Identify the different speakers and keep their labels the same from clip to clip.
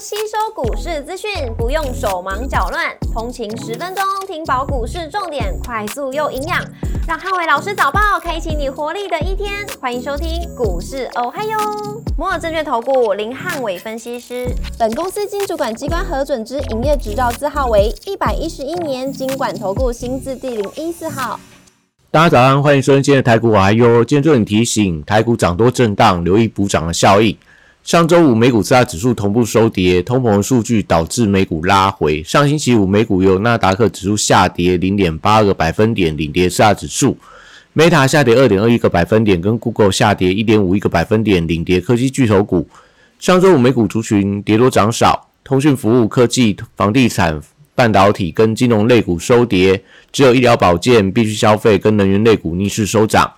Speaker 1: 吸收股市资讯，不用手忙脚乱，通勤十分钟听饱股市重点，快速又营养，让汉伟老师早报开启你活力的一天。欢迎收听股市哦嗨哟，摩尔证券投顾林汉伟分析师，本公司经主管机关核准之营业执照字号为一百一十一年经管投顾新字第零一四号。
Speaker 2: 大家早上，欢迎收听今天的台股哦嗨哟。今天重点提醒，台股涨多震荡，留意补涨的效应。上周五美股四大指数同步收跌，通膨数据导致美股拉回。上星期五美股由纳达克指数下跌零点八个百分点领跌四大指数，Meta 下跌二点二一个百分点，跟 Google 下跌一点五一个百分点领跌科技巨头股。上周五美股族群跌多涨少，通讯服务、科技、房地产、半导体跟金融类股收跌，只有医疗保健、必需消费跟能源类股逆势收涨。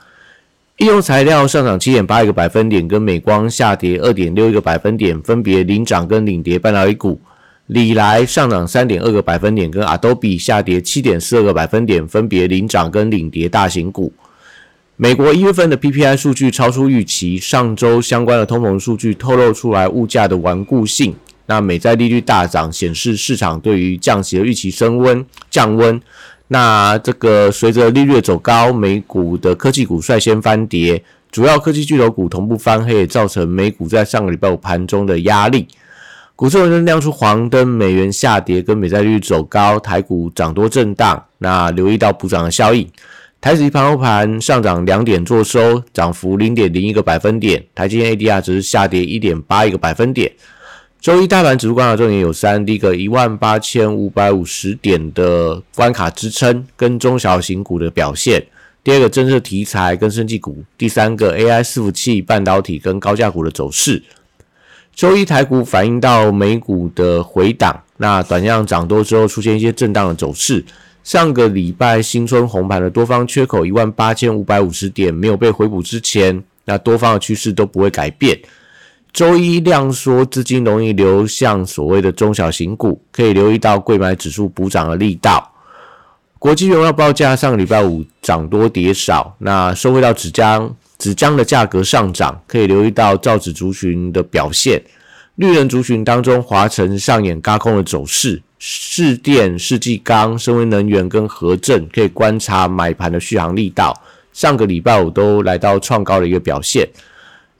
Speaker 2: 应用材料上涨七点八一个百分点，跟美光下跌二点六一个百分点，分别领涨跟领跌半导体股。里来上涨三点二个百分点，跟 Adobe 下跌七点四二个百分点，分别领涨跟领跌大型股。美国一月份的 PPI 数据超出预期，上周相关的通膨数据透露出来物价的顽固性。那美债利率大涨，显示市场对于降息的预期升温降温。那这个随着利率走高，美股的科技股率先翻跌，主要科技巨头股同步翻黑，造成美股在上个礼拜五盘中的压力。股市仍然亮出黄灯，美元下跌跟美债利率走高，台股涨多震荡。那留意到补涨的效应，台指盘后盘上涨两点做收，涨幅零点零一个百分点，台积电 ADR 只是下跌一点八一个百分点。周一大盘指数关卡重点有三：第一个一万八千五百五十点的关卡支撑跟中小型股的表现；第二个政策题材跟生技股；第三个 AI 伺服器、半导体跟高价股的走势。周一台股反映到美股的回档，那短量涨多之后出现一些震荡的走势。上个礼拜新春红盘的多方缺口一万八千五百五十点没有被回补之前，那多方的趋势都不会改变。周一量缩，资金容易流向所谓的中小型股，可以留意到贵买指数补涨的力道。国际原料报价上个礼拜五涨多跌少，那收回到纸浆，纸浆的价格上涨，可以留意到造纸族群的表现。绿人族群当中，华晨上演高空的走势，市电、世纪钢、深威能源跟和正可以观察买盘的续航力道。上个礼拜五都来到创高的一个表现。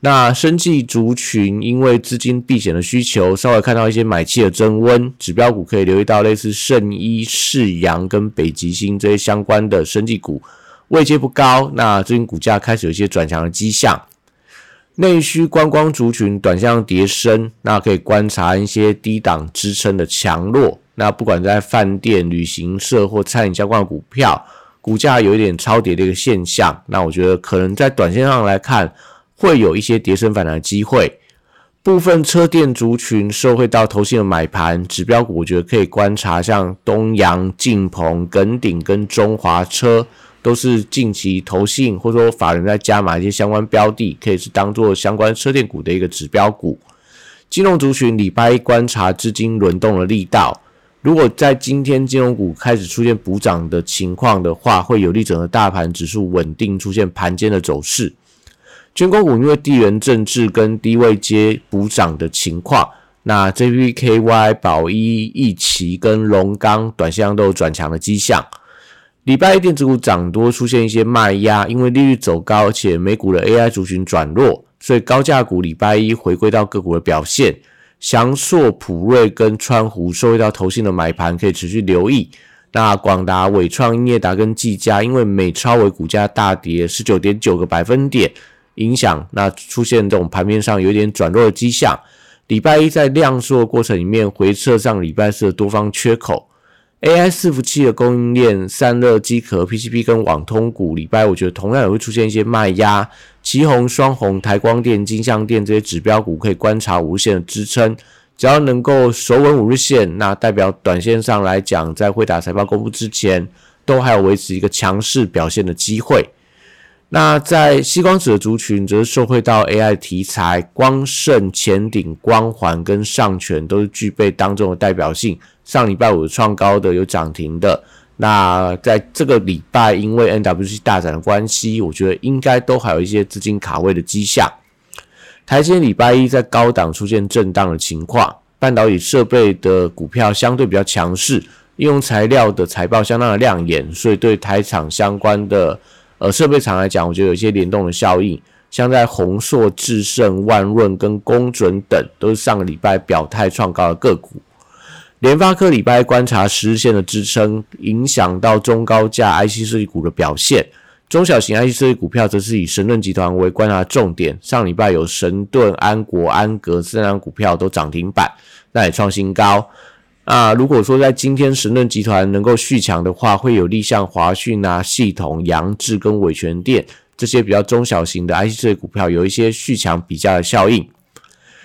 Speaker 2: 那生技族群因为资金避险的需求，稍微看到一些买气的增温，指标股可以留意到类似圣医、世阳跟北极星这些相关的生技股，位阶不高，那最近股价开始有一些转强的迹象。内需观光族群短向叠升，那可以观察一些低档支撑的强弱。那不管在饭店、旅行社或餐饮相关的股票，股价有一点超跌的一个现象，那我觉得可能在短线上来看。会有一些跌升反弹的机会，部分车电族群受惠到投信的买盘，指标股我觉得可以观察，像东阳、晋鹏、耿鼎跟中华车，都是近期投信或者说法人在加码一些相关标的，可以是当做相关车电股的一个指标股。金融族群礼拜一观察资金轮动的力道，如果在今天金融股开始出现补涨的情况的话，会有利整个大盘指数稳定出现盘间的走势。军工股因为地缘政治跟低位接补涨的情况，那 JPKY、宝一、易奇跟龙钢短线上都有转强的迹象。礼拜一电子股涨多，出现一些卖压，因为利率走高，而且美股的 AI 族群转弱，所以高价股礼拜一回归到个股的表现。翔硕、普瑞跟川湖受到投信的买盘，可以持续留意。那广达、伟创、英业达跟技嘉，因为美超为股价大跌十九点九个百分点。影响那出现这种盘面上有点转弱的迹象。礼拜一在量缩的过程里面回撤上礼拜四的多方缺口。AI 伺服器的供应链散热机壳 PCB 跟网通股，礼拜我觉得同样也会出现一些卖压。旗红、双红、台光电、金相电这些指标股可以观察五日线的支撑，只要能够守稳五日线，那代表短线上来讲，在会打财报公布之前，都还有维持一个强势表现的机会。那在吸光子的族群，则是受惠到 AI 题材，光盛、前顶、光环跟上权都是具备当中的代表性。上礼拜五创高的有涨停的，那在这个礼拜因为 NWC 大展的关系，我觉得应该都还有一些资金卡位的迹象。台积礼拜一在高档出现震荡的情况，半导体设备的股票相对比较强势，应用材料的财报相当的亮眼，所以对台厂相关的呃设备厂来讲，我觉得有一些联动的效应。像在宏硕、智胜、万润跟公准等，都是上个礼拜表态创高的个股。联发科礼拜观察十日线的支撑，影响到中高价 IC 设计股的表现。中小型 IC 设计股票则是以神盾集团为观察重点。上礼拜有神盾、安国、安格这两股票都涨停板，那也创新高。那如果说在今天神盾集团能够续强的话，会有利像华讯啊、系统、扬智跟伟全电。这些比较中小型的 IC 设计股票有一些续强比价的效应。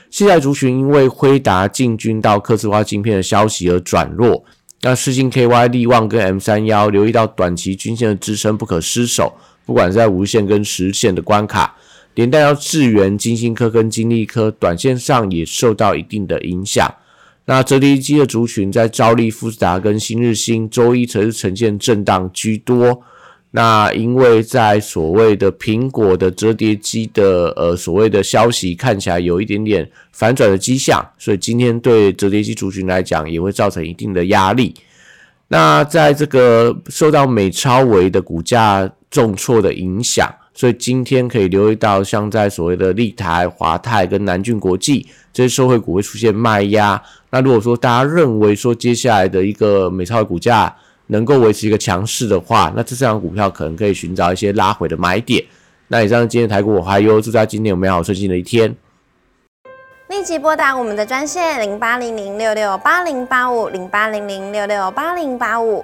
Speaker 2: 现在族群因为辉达进军到刻字化晶片的消息而转弱。那世星 KY、力旺跟 M 三幺留意到短期均线的支撑不可失守，不管是在无线跟实线的关卡，连带到智源、金星科跟金利科，短线上也受到一定的影响。那折叠机的族群在兆利、富士达跟新日新周一则是呈现震荡居多。那因为在所谓的苹果的折叠机的呃所谓的消息看起来有一点点反转的迹象，所以今天对折叠机族群来讲也会造成一定的压力。那在这个受到美超维的股价重挫的影响，所以今天可以留意到像在所谓的立台、华泰跟南俊国际这些受惠股会出现卖压。那如果说大家认为说接下来的一个美超的股价，能够维持一个强势的话，那这张股票可能可以寻找一些拉回的买点。那以上今天台股我还有祝大家今天有美好顺心的一天。
Speaker 1: 立即拨打我们的专线零八零零六六八零八五零八零零六六八零八五。